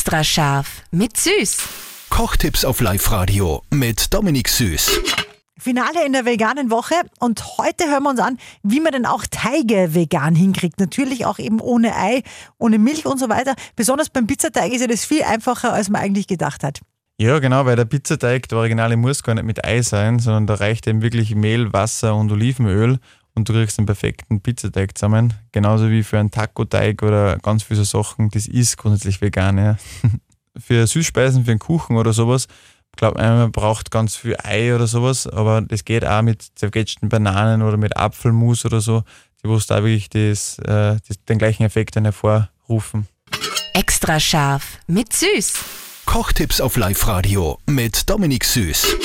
Extra scharf mit Süß. Kochtipps auf Live-Radio mit Dominik Süß. Finale in der veganen Woche und heute hören wir uns an, wie man denn auch Teige vegan hinkriegt. Natürlich auch eben ohne Ei, ohne Milch und so weiter. Besonders beim Pizzateig ist ja das viel einfacher, als man eigentlich gedacht hat. Ja, genau, weil der Pizzateig, der Originale, muss gar nicht mit Ei sein, sondern da reicht eben wirklich Mehl, Wasser und Olivenöl und du kriegst einen perfekten Pizzateig zusammen. Genauso wie für einen Taco-Teig oder ganz viele so Sachen, das ist grundsätzlich vegan. Ja. für Süßspeisen, für einen Kuchen oder sowas, glaube man braucht ganz viel Ei oder sowas, aber das geht auch mit zerquetschten Bananen oder mit Apfelmus oder so, die wo da wirklich das, äh, das, den gleichen Effekt dann hervorrufen. Extra scharf mit Süß. Kochtipps auf Live-Radio mit Dominik Süß.